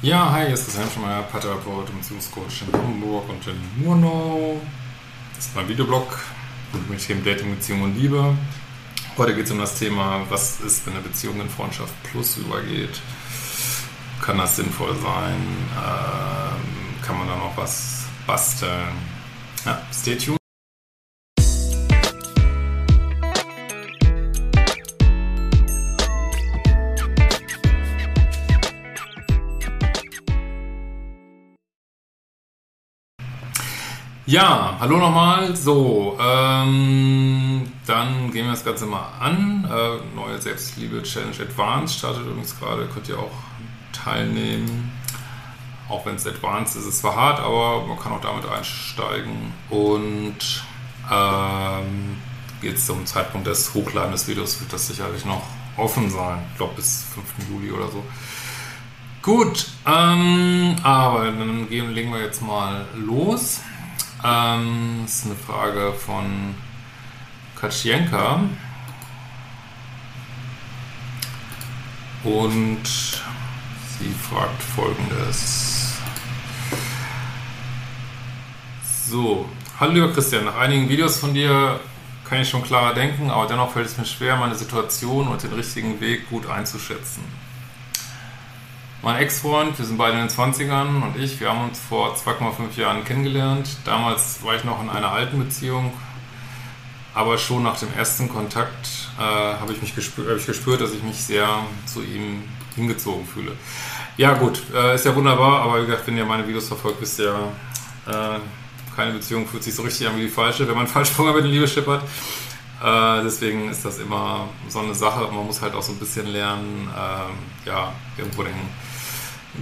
Ja, hi, hier ist Christian Schemeier, Paartherapeut und Beziehungscoach in Hamburg und in Murnau. Das ist mein Videoblog mit Themen Dating, Beziehung und Liebe. Heute geht es um das Thema, was ist, wenn eine Beziehung in Freundschaft plus übergeht? Kann das sinnvoll sein? Ähm, kann man da noch was basteln? Ja, stay tuned. Ja, hallo nochmal. So, ähm, dann gehen wir das Ganze mal an. Äh, neue Selbstliebe Challenge Advanced startet übrigens gerade, könnt ihr auch teilnehmen. Auch wenn es Advanced ist, ist es zwar hart, aber man kann auch damit einsteigen. Und ähm, jetzt zum Zeitpunkt des Hochladen des Videos wird das sicherlich noch offen sein. Ich glaube bis 5. Juli oder so. Gut, ähm, aber dann gehen, legen wir jetzt mal los. Ähm, das ist eine Frage von Katschienka. Und sie fragt folgendes. So, hallo lieber Christian, nach einigen Videos von dir kann ich schon klarer denken, aber dennoch fällt es mir schwer, meine Situation und den richtigen Weg gut einzuschätzen. Mein Ex-Freund, wir sind beide in den 20ern und ich, wir haben uns vor 2,5 Jahren kennengelernt. Damals war ich noch in einer alten Beziehung, aber schon nach dem ersten Kontakt äh, habe ich mich gespür, hab ich gespürt, dass ich mich sehr zu ihm hingezogen fühle. Ja gut, äh, ist ja wunderbar, aber wie gesagt, wenn ihr meine Videos verfolgt, wisst ihr äh, keine Beziehung fühlt sich so richtig an wie die falsche, wenn man falsch vorher mit dem Liebe schippert. Äh, deswegen ist das immer so eine Sache. Man muss halt auch so ein bisschen lernen, äh, ja, irgendwo den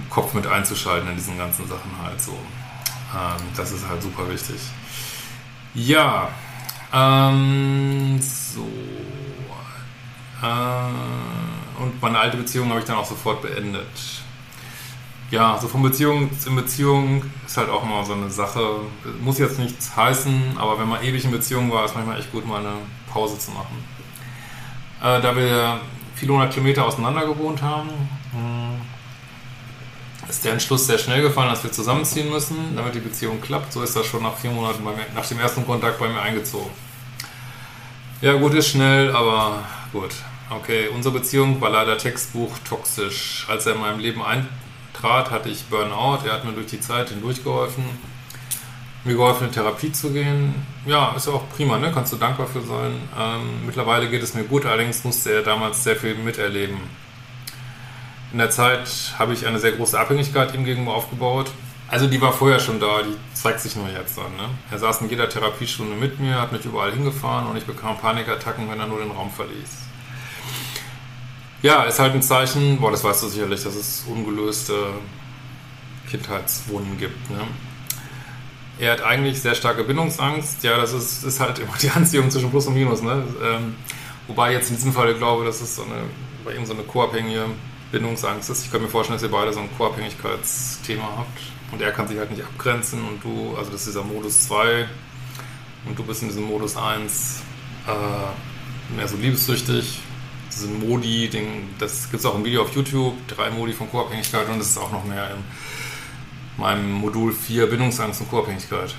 Kopf mit einzuschalten in diesen ganzen Sachen halt so. Ähm, das ist halt super wichtig. Ja, ähm, so. Äh, und meine alte Beziehung habe ich dann auch sofort beendet. Ja, so von Beziehung zu Beziehung ist halt auch mal so eine Sache. Muss jetzt nichts heißen, aber wenn man ewig in Beziehung war, ist manchmal echt gut, mal eine Pause zu machen. Äh, da wir viele hundert Kilometer auseinander gewohnt haben, ist der Entschluss sehr schnell gefallen, dass wir zusammenziehen müssen, damit die Beziehung klappt. So ist das schon nach vier Monaten mir, nach dem ersten Kontakt bei mir eingezogen. Ja, gut ist schnell, aber gut. Okay, unsere Beziehung war leider Textbuch toxisch. Als er in meinem Leben eintrat, hatte ich Burnout. Er hat mir durch die Zeit hindurchgeholfen, mir geholfen, in Therapie zu gehen. Ja, ist auch prima, ne? Kannst du dankbar für sein. Ähm, mittlerweile geht es mir gut, allerdings musste er damals sehr viel miterleben in der Zeit habe ich eine sehr große Abhängigkeit ihm gegenüber aufgebaut. Also die war vorher schon da, die zeigt sich nur jetzt dann. Ne? Er saß in jeder Therapiestunde mit mir, hat mich überall hingefahren und ich bekam Panikattacken, wenn er nur den Raum verließ. Ja, ist halt ein Zeichen, boah, das weißt du sicherlich, dass es ungelöste Kindheitswunden gibt. Ne? Er hat eigentlich sehr starke Bindungsangst. Ja, das ist, ist halt immer die Anziehung zwischen Plus und Minus. Ne? Ähm, wobei jetzt in diesem Fall glaube, dass es so eine, bei ihm so eine co-abhängige Bindungsangst ist. Ich kann mir vorstellen, dass ihr beide so ein Co-Abhängigkeitsthema habt und er kann sich halt nicht abgrenzen und du, also das ist dieser Modus 2 und du bist in diesem Modus 1 äh, mehr so liebessüchtig. Diesen Modi, den, das gibt es auch im Video auf YouTube, drei Modi von Co-Abhängigkeit und das ist auch noch mehr in meinem Modul 4 Bindungsangst und Co-Abhängigkeit.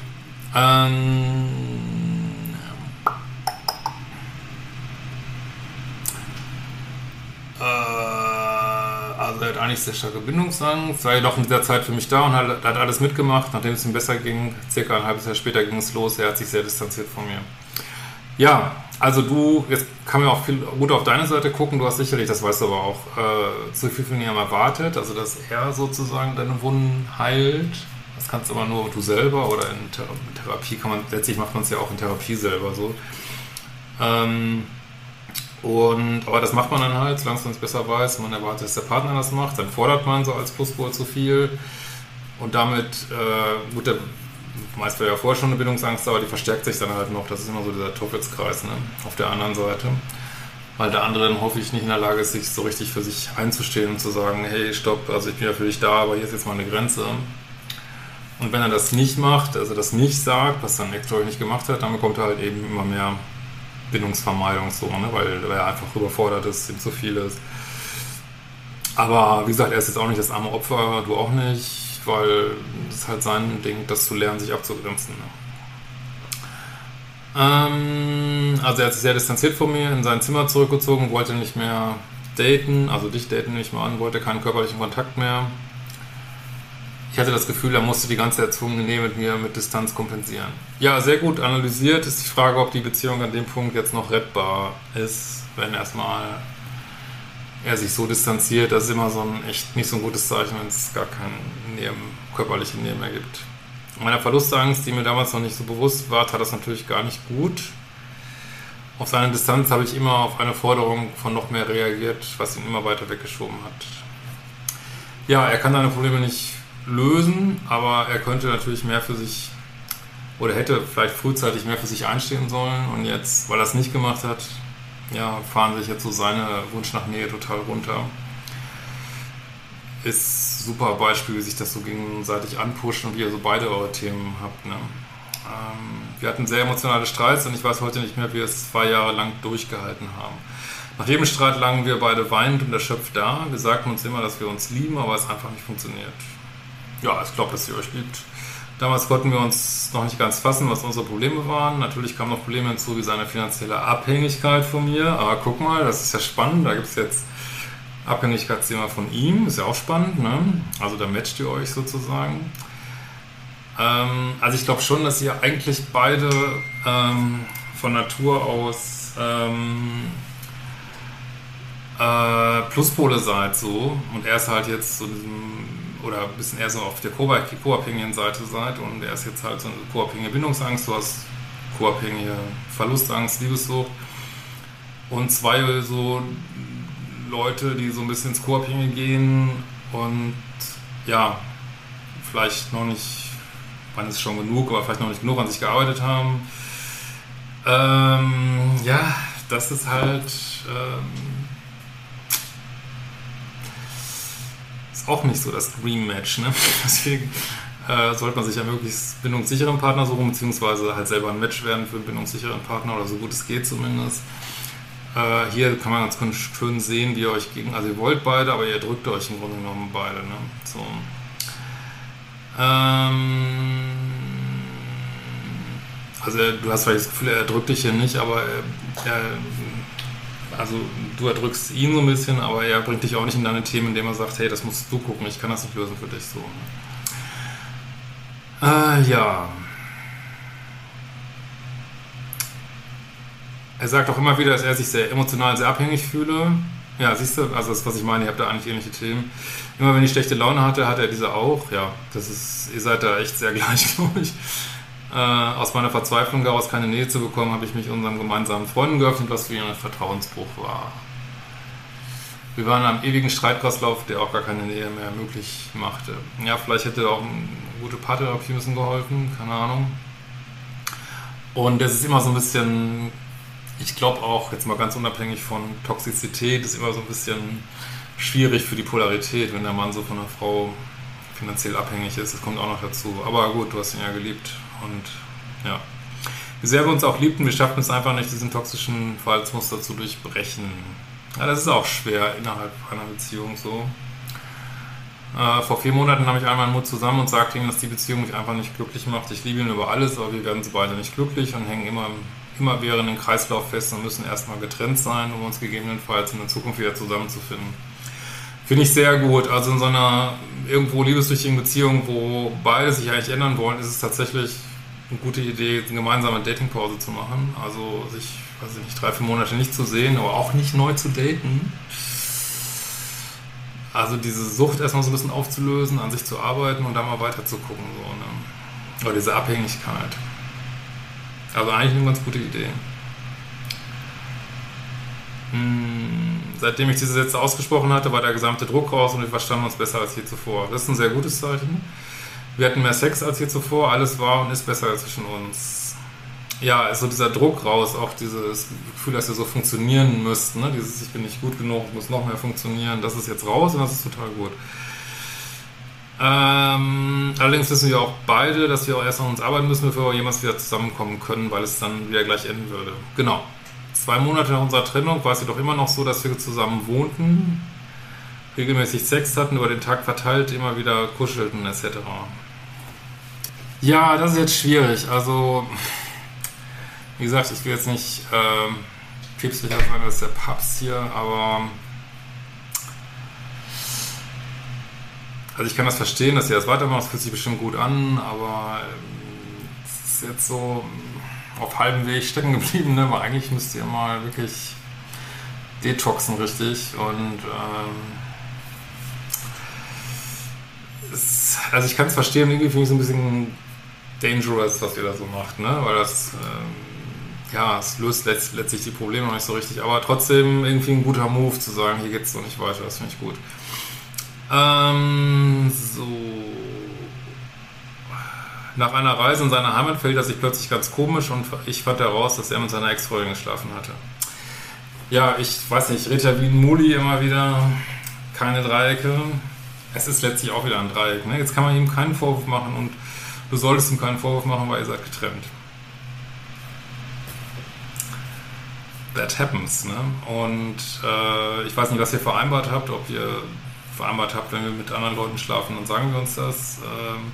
Ähm, er hat eigentlich sehr starke Bindungsangst, war jedoch in dieser Zeit für mich da und hat, hat alles mitgemacht. Nachdem es ihm besser ging, circa ein halbes Jahr später ging es los, er hat sich sehr distanziert von mir. Ja, also du, jetzt kann man auch viel gut auf deine Seite gucken, du hast sicherlich, das weißt du aber auch, äh, zu viel von ihm erwartet, also dass er sozusagen deine Wunden heilt. Das kannst aber nur du selber oder in Therapie kann man, letztlich macht man es ja auch in Therapie selber so. Ähm, Und, aber das macht man dann halt, solange man es besser weiß, man erwartet, dass der Partner das macht, dann fordert man so als Plusspol zu viel. Und damit, äh, gut, der meist war ja vorher schon eine Bindungsangst, aber die verstärkt sich dann halt noch. Das ist immer so dieser Teufelskreis ne? auf der anderen Seite. Weil der andere dann hoffe ich nicht in der Lage ist, sich so richtig für sich einzustehen und zu sagen, hey, stopp, also ich bin ja für dich da, aber hier ist jetzt mal eine Grenze. Und wenn er das nicht macht, also das nicht sagt, was dann Extra nicht gemacht hat, dann bekommt er halt eben immer mehr Bindungsvermeidung so, ne? weil er einfach überfordert ist, ihm zu viel ist. Aber wie gesagt, er ist jetzt auch nicht das arme Opfer, du auch nicht, weil es halt sein Ding, das zu lernen, sich abzugrenzen. Ne? Ähm, also er hat sich sehr distanziert von mir, in sein Zimmer zurückgezogen, wollte nicht mehr daten, also dich daten nicht mehr an, wollte keinen körperlichen Kontakt mehr. Ich hatte das Gefühl, er musste die ganze erzwungene Nähe mit mir mit Distanz kompensieren. Ja, sehr gut analysiert ist die Frage, ob die Beziehung an dem Punkt jetzt noch rettbar ist, wenn erstmal er sich so distanziert. Das ist immer so ein echt nicht so ein gutes Zeichen, wenn es gar keine Nähe, körperliche Nähe mehr gibt. Meiner Verlustangst, die mir damals noch nicht so bewusst war, tat das natürlich gar nicht gut. Auf seine Distanz habe ich immer auf eine Forderung von noch mehr reagiert, was ihn immer weiter weggeschoben hat. Ja, er kann seine Probleme nicht lösen, aber er könnte natürlich mehr für sich oder hätte vielleicht frühzeitig mehr für sich einstehen sollen und jetzt, weil er es nicht gemacht hat, ja, fahren sich jetzt so seine Wunsch nach Nähe total runter. Ist super Beispiel, wie sich das so gegenseitig anpusht und wie ihr so beide eure Themen habt. Ne? Ähm, wir hatten sehr emotionale Streits und ich weiß heute nicht mehr, wie wir es zwei Jahre lang durchgehalten haben. Nach jedem Streit lagen wir beide weinend und erschöpft da. Wir sagten uns immer, dass wir uns lieben, aber es einfach nicht funktioniert ja, ich glaube, dass sie euch liebt. Damals konnten wir uns noch nicht ganz fassen, was unsere Probleme waren. Natürlich kamen noch Probleme hinzu, wie seine finanzielle Abhängigkeit von mir. Aber guck mal, das ist ja spannend. Da gibt es jetzt Abhängigkeitsthema von ihm. Ist ja auch spannend. Ne? Also da matcht ihr euch sozusagen. Ähm, also ich glaube schon, dass ihr eigentlich beide ähm, von Natur aus ähm, äh, Pluspole seid so. Und er ist halt jetzt so diesem oder ein bisschen eher so auf der co-abhängigen Seite seid und er ist jetzt halt so eine co-abhängige Bindungsangst, du hast co-abhängige Verlustangst, Liebessucht und zwei so Leute, die so ein bisschen ins co-abhängige gehen und ja, vielleicht noch nicht, wann ist schon genug, aber vielleicht noch nicht genug an sich gearbeitet haben. Ähm, ja, das ist halt ähm, auch nicht so das Dream Match. Ne? Deswegen äh, sollte man sich ja möglichst bindungssicheren Partner suchen, beziehungsweise halt selber ein Match werden für einen bindungssicheren Partner oder so gut es geht zumindest. Äh, hier kann man ganz schön sehen, wie ihr euch gegen, also ihr wollt beide, aber ihr drückt euch im Grunde genommen beide. Ne? So. Ähm, also du hast vielleicht das Gefühl, er drückt dich hier nicht, aber er, er also du erdrückst ihn so ein bisschen, aber er bringt dich auch nicht in deine Themen, indem er sagt, hey, das musst du gucken, ich kann das nicht lösen für dich so. Äh, ja. Er sagt auch immer wieder, dass er sich sehr emotional sehr abhängig fühle. Ja, siehst du, also das, was ich meine, ihr habt da eigentlich ähnliche Themen. Immer wenn ich schlechte Laune hatte, hat er diese auch. Ja, das ist, ihr seid da echt sehr gleich, glaube ich. Äh, aus meiner Verzweiflung daraus keine Nähe zu bekommen, habe ich mich unserem gemeinsamen Freunden geöffnet, was für ihn ein Vertrauensbruch war. Wir waren am ewigen Streitkreislauf, der auch gar keine Nähe mehr möglich machte. Ja, vielleicht hätte auch eine gute Paartherapie müssen geholfen, keine Ahnung. Und es ist immer so ein bisschen, ich glaube auch, jetzt mal ganz unabhängig von Toxizität, ist immer so ein bisschen schwierig für die Polarität, wenn der Mann so von der Frau finanziell abhängig ist. Das kommt auch noch dazu. Aber gut, du hast ihn ja geliebt und ja. Wie sehr wir uns auch liebten, wir schafften es einfach nicht, diesen toxischen Verhaltensmuster zu durchbrechen. Ja, das ist auch schwer innerhalb einer Beziehung so. Äh, vor vier Monaten nahm ich einmal meinen Mut zusammen und sagte ihm, dass die Beziehung mich einfach nicht glücklich macht. Ich liebe ihn über alles, aber wir werden so beide nicht glücklich und hängen immer im immerwährenden Kreislauf fest und müssen erstmal getrennt sein, um uns gegebenenfalls in der Zukunft wieder zusammenzufinden. Finde ich sehr gut. Also in so einer irgendwo liebessüchtigen Beziehung, wo beide sich eigentlich ändern wollen, ist es tatsächlich eine gute Idee, eine gemeinsame Datingpause zu machen. Also sich, weiß ich nicht, drei, vier Monate nicht zu sehen, aber auch nicht neu zu daten. Also diese Sucht erstmal so ein bisschen aufzulösen, an sich zu arbeiten und dann mal weiter zu gucken. So, ne? Oder diese Abhängigkeit. Also eigentlich eine ganz gute Idee. Hm, seitdem ich diese Sätze ausgesprochen hatte, war der gesamte Druck raus und wir verstanden uns besser als je zuvor. Das ist ein sehr gutes Zeichen. Wir hatten mehr Sex als je zuvor, alles war und ist besser zwischen uns. Ja, also dieser Druck raus, auch dieses Gefühl, dass wir so funktionieren müssten, ne? dieses Ich bin nicht gut genug, muss noch mehr funktionieren, das ist jetzt raus und das ist total gut. Ähm, allerdings wissen wir auch beide, dass wir auch erst an uns arbeiten müssen, bevor wir jemals wieder zusammenkommen können, weil es dann wieder gleich enden würde. Genau. Zwei Monate nach unserer Trennung war es jedoch immer noch so, dass wir zusammen wohnten, regelmäßig Sex hatten, über den Tag verteilt, immer wieder kuschelten etc. Ja, das ist jetzt schwierig. Also, wie gesagt, ich will jetzt nicht ähm, päpstlicher sein als der Papst hier, aber Also ich kann das verstehen, dass ihr das weitermacht, es fühlt sich bestimmt gut an, aber ähm, es ist jetzt so auf halbem Weg stecken geblieben, ne? weil eigentlich müsst ihr mal wirklich detoxen richtig und ähm, es, also ich kann es verstehen, irgendwie finde ich es ein bisschen dangerous, was ihr da so macht, ne? weil das ähm, ja, es löst letzt, letztlich die Probleme noch nicht so richtig, aber trotzdem irgendwie ein guter Move zu sagen, hier geht es so nicht weiter, das finde ich gut. Ähm, so. Nach einer Reise in seine Heimat fällt er sich plötzlich ganz komisch und ich fand heraus, dass er mit seiner Ex-Freundin geschlafen hatte. Ja, ich weiß nicht, Rita wie ein Muli immer wieder, keine Dreiecke. Es ist letztlich auch wieder ein Dreieck. Ne? Jetzt kann man ihm keinen Vorwurf machen und du solltest ihm keinen Vorwurf machen, weil ihr seid getrennt. That happens. Ne? Und äh, ich weiß nicht, was ihr vereinbart habt, ob ihr vereinbart habt, wenn wir mit anderen Leuten schlafen, dann sagen wir uns das. Ähm,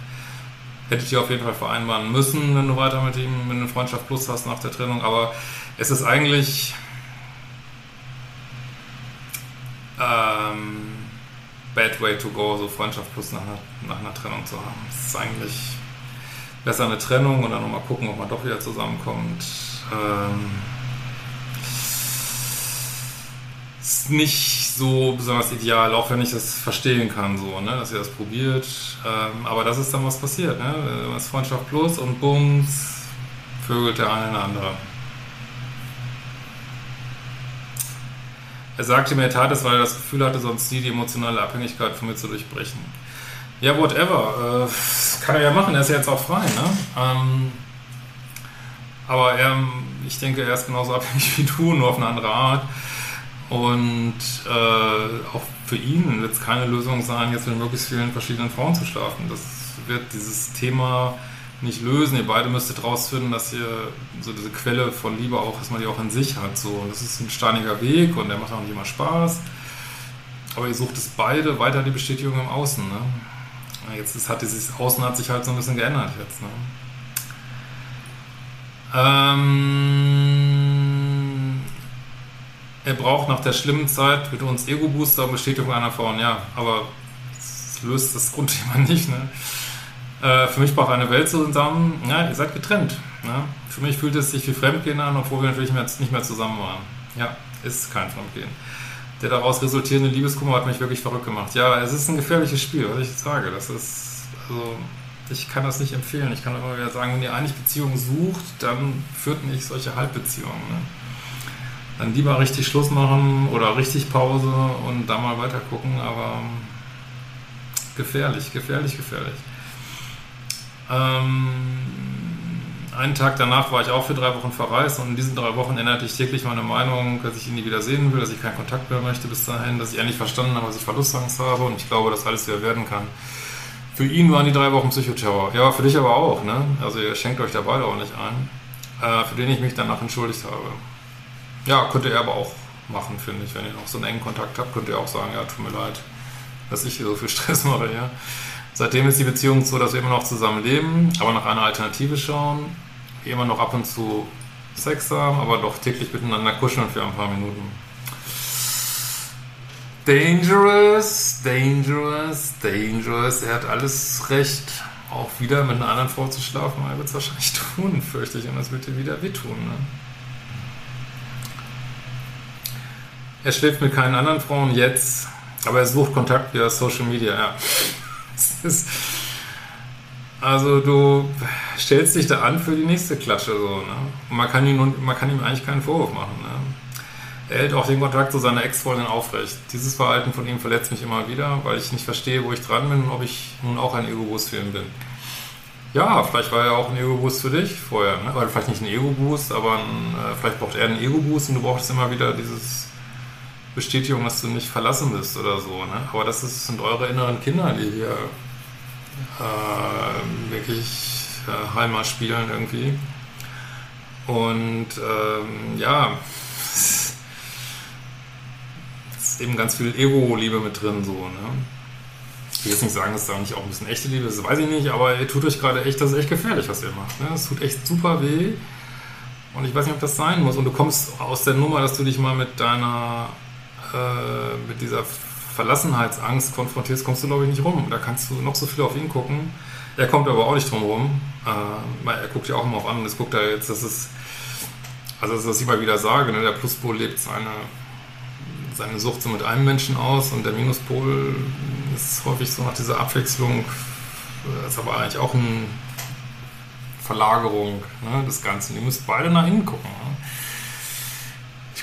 hättet ihr auf jeden Fall vereinbaren müssen, wenn du weiter mit ihm eine Freundschaft plus hast nach der Trennung. Aber es ist eigentlich ähm, bad way to go, so Freundschaft plus nach einer, nach einer Trennung zu haben. Es ist eigentlich besser eine Trennung und dann nochmal gucken, ob man doch wieder zusammenkommt. Ähm, ist nicht so besonders ideal, auch wenn ich das verstehen kann, so, ne, dass ihr das probiert. Ähm, aber das ist dann was passiert, ne? Das Freundschaft plus und bums, vögelt der eine den. Er sagte mir, er tat es, weil er das Gefühl hatte, sonst nie die emotionale Abhängigkeit von mir zu durchbrechen. Ja, whatever. Äh, kann er ja machen, er ist ja jetzt auch frei, ne? Ähm, aber er, ich denke, er ist genauso abhängig wie du, nur auf eine andere Art. Und äh, auch für ihn wird es keine Lösung sein, jetzt mit möglichst vielen verschiedenen Frauen zu schlafen. Das wird dieses Thema nicht lösen. Ihr beide müsstet rausfinden, dass ihr so diese Quelle von Liebe auch, dass man die auch in sich hat. So. Und das ist ein steiniger Weg und der macht auch nicht immer Spaß. Aber ihr sucht es beide weiter die Bestätigung im Außen. Ne? Jetzt ist, hat dieses Außen hat sich halt so ein bisschen geändert jetzt. Ne? Ähm, er braucht nach der schlimmen Zeit mit uns Ego-Booster und Bestätigung einer Frau. Ja, aber das löst das Grundthema nicht. Ne? Äh, für mich braucht eine Welt zusammen. Ja, ihr seid getrennt. Ne? Für mich fühlt es sich wie Fremdgehen an, obwohl wir natürlich nicht mehr zusammen waren. Ja, ist kein Fremdgehen. Der daraus resultierende Liebeskummer hat mich wirklich verrückt gemacht. Ja, es ist ein gefährliches Spiel, was ich sage. Das ist, also, ich kann das nicht empfehlen. Ich kann immer wieder sagen, wenn ihr eigentlich Beziehungen sucht, dann führt nicht solche Halbbeziehungen. Ne? Dann lieber richtig Schluss machen oder richtig Pause und dann mal weiter gucken, aber gefährlich, gefährlich, gefährlich. Ähm, einen Tag danach war ich auch für drei Wochen verreist und in diesen drei Wochen änderte ich täglich meine Meinung, dass ich ihn nie wieder sehen will, dass ich keinen Kontakt mehr möchte bis dahin, dass ich endlich verstanden habe, dass ich Verlustangst habe und ich glaube, dass alles wieder werden kann. Für ihn waren die drei Wochen Psychoterror. Ja, für dich aber auch, ne? Also ihr schenkt euch da beide auch nicht ein. Äh, für den ich mich danach entschuldigt habe. Ja, könnte er aber auch machen, finde ich. Wenn ihr noch so einen engen Kontakt habt, könnt ihr auch sagen, ja, tut mir leid, dass ich hier so viel Stress mache, ja. Seitdem ist die Beziehung so, dass wir immer noch zusammen leben, aber nach einer Alternative schauen, immer noch ab und zu Sex haben, aber doch täglich miteinander kuscheln für ein paar Minuten. Dangerous, dangerous, dangerous. Er hat alles recht, auch wieder mit einer anderen Frau zu schlafen. Er wird es wahrscheinlich tun, fürchte ich, und das wird dir wieder wehtun. Ne? Er schläft mit keinen anderen Frauen jetzt, aber er sucht Kontakt via Social Media, ja. Ist, also du stellst dich da an für die nächste Klatsche so, ne? Und man kann ihm, man kann ihm eigentlich keinen Vorwurf machen, ne? Er hält auch den Kontakt zu seiner Ex-Freundin aufrecht. Dieses Verhalten von ihm verletzt mich immer wieder, weil ich nicht verstehe, wo ich dran bin und ob ich nun auch ein Ego-Boost für ihn bin. Ja, vielleicht war er auch ein Ego-Boost für dich vorher. Ne? Oder vielleicht nicht ein Ego-Boost, aber ein, äh, vielleicht braucht er einen Ego-Boost und du brauchst immer wieder dieses Bestätigung, dass du nicht verlassen bist oder so. Ne? Aber das ist, sind eure inneren Kinder, die hier äh, wirklich äh, Heimat spielen irgendwie. Und ähm, ja, ist eben ganz viel Ego-Liebe mit drin, so, ne? Ich will jetzt nicht sagen, dass da nicht auch ein bisschen echte Liebe ist, weiß ich nicht, aber ihr tut euch gerade echt, das ist echt gefährlich, was ihr macht. Ne? Es tut echt super weh. Und ich weiß nicht, ob das sein muss. Und du kommst aus der Nummer, dass du dich mal mit deiner, äh, mit dieser Verlassenheitsangst konfrontierst, kommst du, glaube ich, nicht rum. Da kannst du noch so viel auf ihn gucken. Er kommt aber auch nicht drum rum. Äh, er guckt ja auch immer auf an. Das guckt er jetzt, das ist, also das, was ich mal wieder sage, ne? der Pluspol lebt seine seine Sucht so mit einem Menschen aus und der Minuspol ist häufig so nach dieser Abwechslung, das ist aber eigentlich auch eine Verlagerung ne, des Ganzen. Ihr müsst beide nach innen gucken.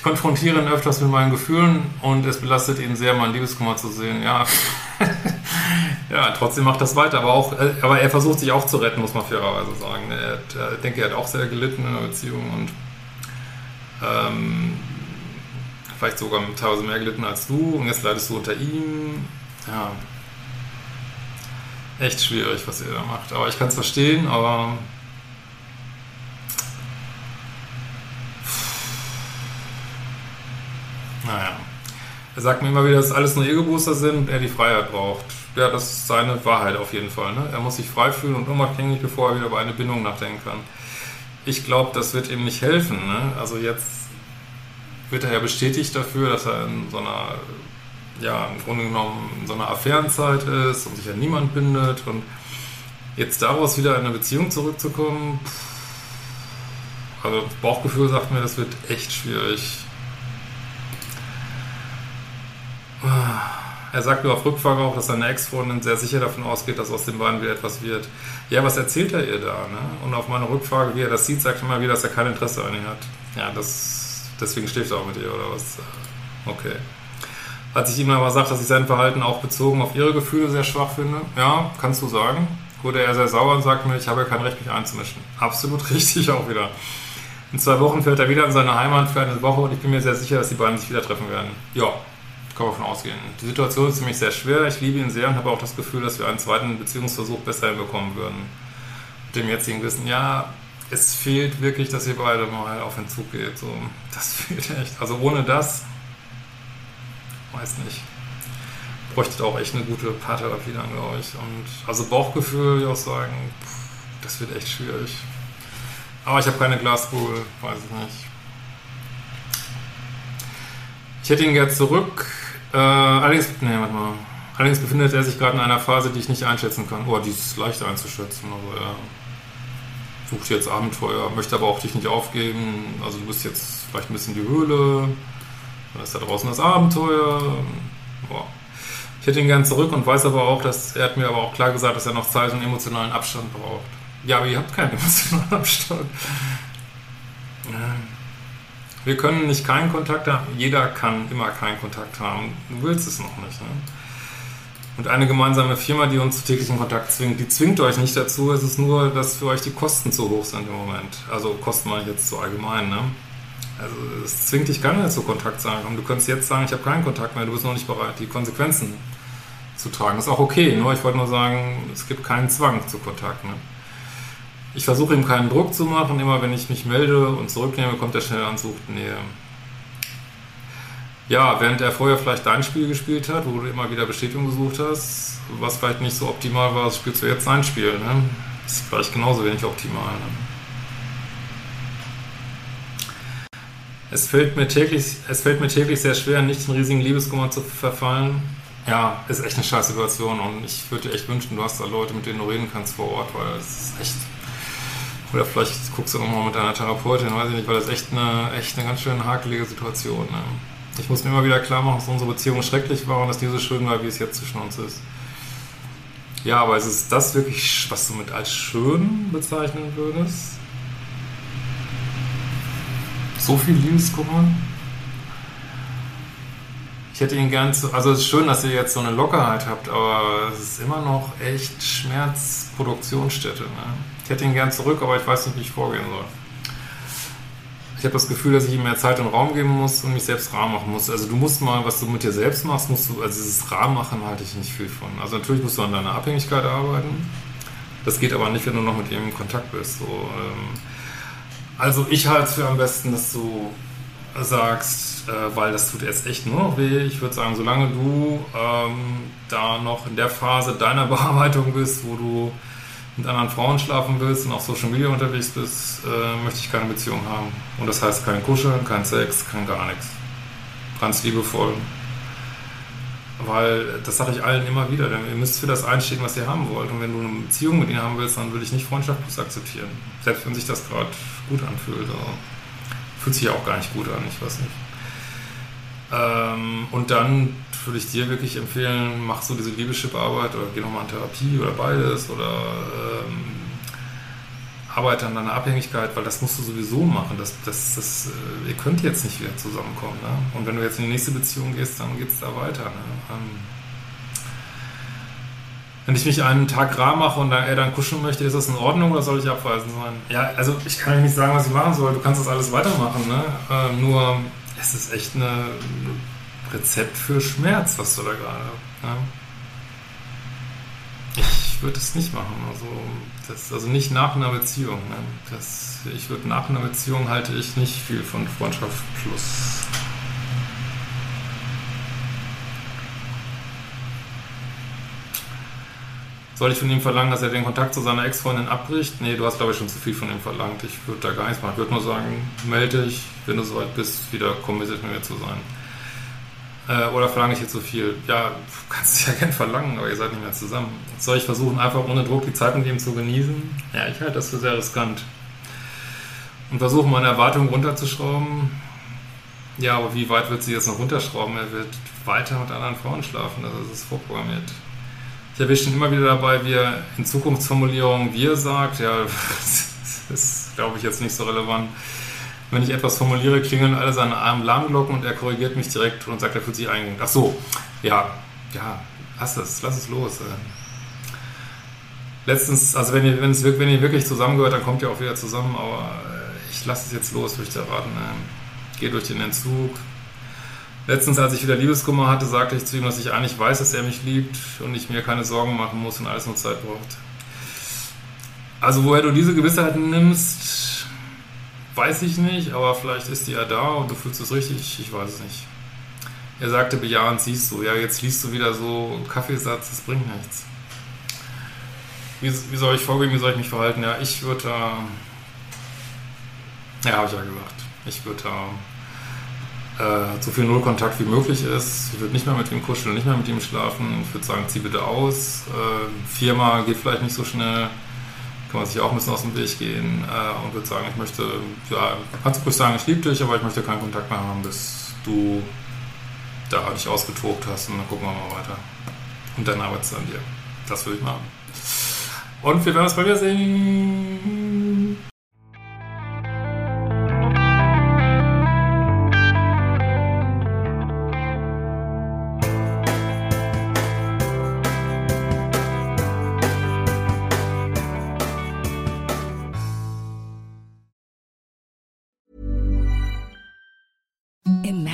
Ich konfrontiere ihn öfters mit meinen Gefühlen und es belastet ihn sehr, mein Liebeskummer zu sehen. Ja, ja trotzdem macht das weiter, aber, auch, aber er versucht sich auch zu retten, muss man fairerweise sagen. Er hat, ich denke, er hat auch sehr gelitten in der Beziehung und ähm, vielleicht sogar teilweise mehr gelitten als du und jetzt leidest du unter ihm. Ja, echt schwierig, was ihr da macht. Aber ich kann es verstehen, aber naja. Er sagt mir immer wieder, dass alles nur Ego-Booster sind und er die Freiheit braucht. Ja, das ist seine Wahrheit auf jeden Fall. Ne? Er muss sich frei fühlen und unabhängig, bevor er wieder über eine Bindung nachdenken kann. Ich glaube, das wird ihm nicht helfen. Ne? Also jetzt wird er ja bestätigt dafür, dass er in so einer, ja, im Grunde genommen in so einer Affärenzeit ist und sich an niemand bindet. Und jetzt daraus wieder in eine Beziehung zurückzukommen, pff, also Bauchgefühl sagt mir, das wird echt schwierig. Er sagt nur auf Rückfrage auch, dass seine Ex-Freundin sehr sicher davon ausgeht, dass aus den beiden wieder etwas wird. Ja, was erzählt er ihr da? Ne? Und auf meine Rückfrage, wie er das sieht, sagt er mal wieder, dass er kein Interesse an ihr hat. Ja, das deswegen schläft er auch mit ihr oder was? Okay. Als ich ihm aber sagt, dass ich sein Verhalten auch bezogen auf ihre Gefühle sehr schwach finde, ja, kannst du sagen, wurde er sehr sauer und sagt mir, ich habe kein Recht, mich einzumischen. Absolut richtig auch wieder. In zwei Wochen fährt er wieder in seine Heimat für eine Woche und ich bin mir sehr sicher, dass die beiden sich wieder treffen werden. Ja, kann man davon ausgehen. Die Situation ist ziemlich sehr schwer. Ich liebe ihn sehr und habe auch das Gefühl, dass wir einen zweiten Beziehungsversuch besser hinbekommen würden. Mit dem jetzigen Wissen, ja, es fehlt wirklich, dass ihr beide mal auf den Zug geht. So, das fehlt echt. Also ohne das, weiß nicht. Bräuchtet auch echt eine gute Paartherapie dann, glaube ich. Und also Bauchgefühl, würde ich auch sagen, pff, das wird echt schwierig. Aber ich habe keine Glaskugel, weiß ich nicht. Ich hätte ihn gerne zurück. Äh, allerdings, nee, warte mal. Allerdings befindet er sich gerade in einer Phase, die ich nicht einschätzen kann. Oh, die ist leicht einzuschätzen, aber ja sucht jetzt Abenteuer, möchte aber auch dich nicht aufgeben. Also du bist jetzt vielleicht ein bisschen die Höhle, dann ist da draußen das Abenteuer. Boah. Ich hätte ihn gern zurück und weiß aber auch, dass er hat mir aber auch klar gesagt, dass er noch Zeit und emotionalen Abstand braucht. Ja, aber ihr habt keinen emotionalen Abstand. Wir können nicht keinen Kontakt haben. Jeder kann immer keinen Kontakt haben. Du willst es noch nicht. Ne? Und eine gemeinsame Firma, die uns zu täglichen Kontakt zwingt, die zwingt euch nicht dazu, es ist nur, dass für euch die Kosten zu hoch sind im Moment. Also Kosten meine ich jetzt so allgemein, ne? Also es zwingt dich nicht zu Kontakt sagen. Und du könntest jetzt sagen, ich habe keinen Kontakt mehr, du bist noch nicht bereit, die Konsequenzen zu tragen. Ist auch okay, nur ich wollte nur sagen, es gibt keinen Zwang zu Kontakt. Ne? Ich versuche ihm keinen Druck zu machen, immer wenn ich mich melde und zurücknehme, kommt er schnell an, sucht Nähe. Ja, während er vorher vielleicht dein Spiel gespielt hat, wo du immer wieder Bestätigung gesucht hast, was vielleicht nicht so optimal war, spielst du jetzt sein Spiel. Ne? Ist vielleicht genauso wenig optimal. Ne? Es fällt, mir täglich, es fällt mir täglich sehr schwer, nicht in riesigen Liebeskummer zu verfallen. Ja, ist echt eine scheiß Situation und ich würde dir echt wünschen, du hast da Leute, mit denen du reden kannst vor Ort, weil es ist echt. Oder vielleicht guckst du nochmal mit deiner Therapeutin, weiß ich nicht, weil das echt eine, echt eine ganz schön hakelige Situation. Ne? Ich muss mir immer wieder klar machen, dass unsere Beziehung schrecklich war und dass nie so schön war, wie es jetzt zwischen uns ist. Ja, aber ist es das wirklich, was du mit als schön bezeichnen würdest? So viel Liebeskummer? Hätte ihn gern zu. Also es ist schön, dass ihr jetzt so eine Lockerheit habt, aber es ist immer noch echt Schmerzproduktionsstätte. Ne? Ich hätte ihn gern zurück, aber ich weiß nicht, wie ich vorgehen soll. Ich habe das Gefühl, dass ich ihm mehr Zeit und Raum geben muss und mich selbst rar machen muss. Also du musst mal, was du mit dir selbst machst, musst du, also dieses rar machen halte ich nicht viel von. Also natürlich musst du an deiner Abhängigkeit arbeiten. Das geht aber nicht, wenn du noch mit ihm in Kontakt bist. So, ähm, also ich halte es für am besten, dass du sagst, äh, weil das tut jetzt echt nur noch weh. Ich würde sagen, solange du ähm, da noch in der Phase deiner Bearbeitung bist, wo du mit anderen Frauen schlafen willst und auf Social Media unterwegs bist, äh, möchte ich keine Beziehung haben. Und das heißt kein Kuscheln, kein Sex, kein gar nichts. Ganz liebevoll. Weil, das sage ich allen immer wieder, denn ihr müsst für das einstehen, was ihr haben wollt. Und wenn du eine Beziehung mit ihnen haben willst, dann würde ich nicht Freundschaft plus akzeptieren. Selbst wenn sich das gerade gut anfühlt. Also, fühlt sich ja auch gar nicht gut an, ich weiß nicht. Ähm, und dann würde ich dir wirklich empfehlen, mach so diese Liebeschip-Arbeit oder geh nochmal in Therapie oder beides oder ähm, arbeite an deiner Abhängigkeit, weil das musst du sowieso machen. Das, das, das, äh, ihr könnt jetzt nicht wieder zusammenkommen. Ne? Und wenn du jetzt in die nächste Beziehung gehst, dann geht es da weiter. Ne? Ähm, wenn ich mich einen Tag rar mache und er dann kuscheln möchte, ist das in Ordnung oder soll ich abweisen sein? Ja, also ich kann nicht sagen, was ich machen soll. Du kannst das alles weitermachen. Ne? Ähm, nur es ist echt ein Rezept für Schmerz, was du da gerade. Ne? Ich würde es nicht machen. Also, das, also nicht nach einer Beziehung. Ne? Das, ich würde nach einer Beziehung halte ich nicht viel von Freundschaft plus. Soll ich von ihm verlangen, dass er den Kontakt zu seiner Ex-Freundin abbricht? Nee, du hast, glaube ich, schon zu viel von ihm verlangt. Ich würde da gar nichts machen. Ich würde nur sagen, melde dich, wenn du soweit bist, wieder committed mit mir zu sein. Äh, oder verlange ich jetzt so viel? Ja, kannst es ja gerne verlangen, aber ihr seid nicht mehr zusammen. Soll ich versuchen, einfach ohne Druck die Zeit mit ihm zu genießen? Ja, ich halte das für sehr riskant. Und versuchen, meine Erwartungen runterzuschrauben. Ja, aber wie weit wird sie jetzt noch runterschrauben? Er wird weiter mit anderen Frauen schlafen, das ist vorprogrammiert. Ich erwische ihn immer wieder dabei, wie er in Zukunftsformulierungen wir sagt. Ja, das ist, glaube ich, jetzt nicht so relevant. Wenn ich etwas formuliere, klingeln alle seine Alarmglocken und er korrigiert mich direkt und sagt, er fühlt sich eingegangen. Ach so, ja, ja, lass es, lass es los. Äh. Letztens, also wenn ihr, wenn, es, wenn ihr wirklich zusammengehört, dann kommt ihr auch wieder zusammen, aber äh, ich lasse es jetzt los, würde ich dir raten. Äh. Geh durch den Entzug, Letztens, als ich wieder Liebeskummer hatte, sagte ich zu ihm, dass ich eigentlich weiß, dass er mich liebt und ich mir keine Sorgen machen muss und alles nur Zeit braucht. Also woher du diese Gewissheit nimmst, weiß ich nicht, aber vielleicht ist die ja da und du fühlst es richtig, ich weiß es nicht. Er sagte bejahend, siehst du, ja, jetzt liest du wieder so Kaffeesatz, das bringt nichts. Wie, wie soll ich vorgehen, wie soll ich mich verhalten? Ja, ich würde da, ja, habe ich ja gesagt, ich würde da äh, so viel Nullkontakt wie möglich ist. Ich würde nicht mehr mit ihm kuscheln, nicht mehr mit ihm schlafen. Ich würde sagen, zieh bitte aus. Äh, viermal geht vielleicht nicht so schnell. Kann man sich auch ein bisschen aus dem Weg gehen äh, und würde sagen, ich möchte, ja, kannst du ruhig sagen, ich liebe dich, aber ich möchte keinen Kontakt mehr haben, bis du da dich ausgetobt hast und dann gucken wir mal weiter. Und dann arbeitest du an dir. Das würde ich machen. Und wir werden uns bei mir sehen.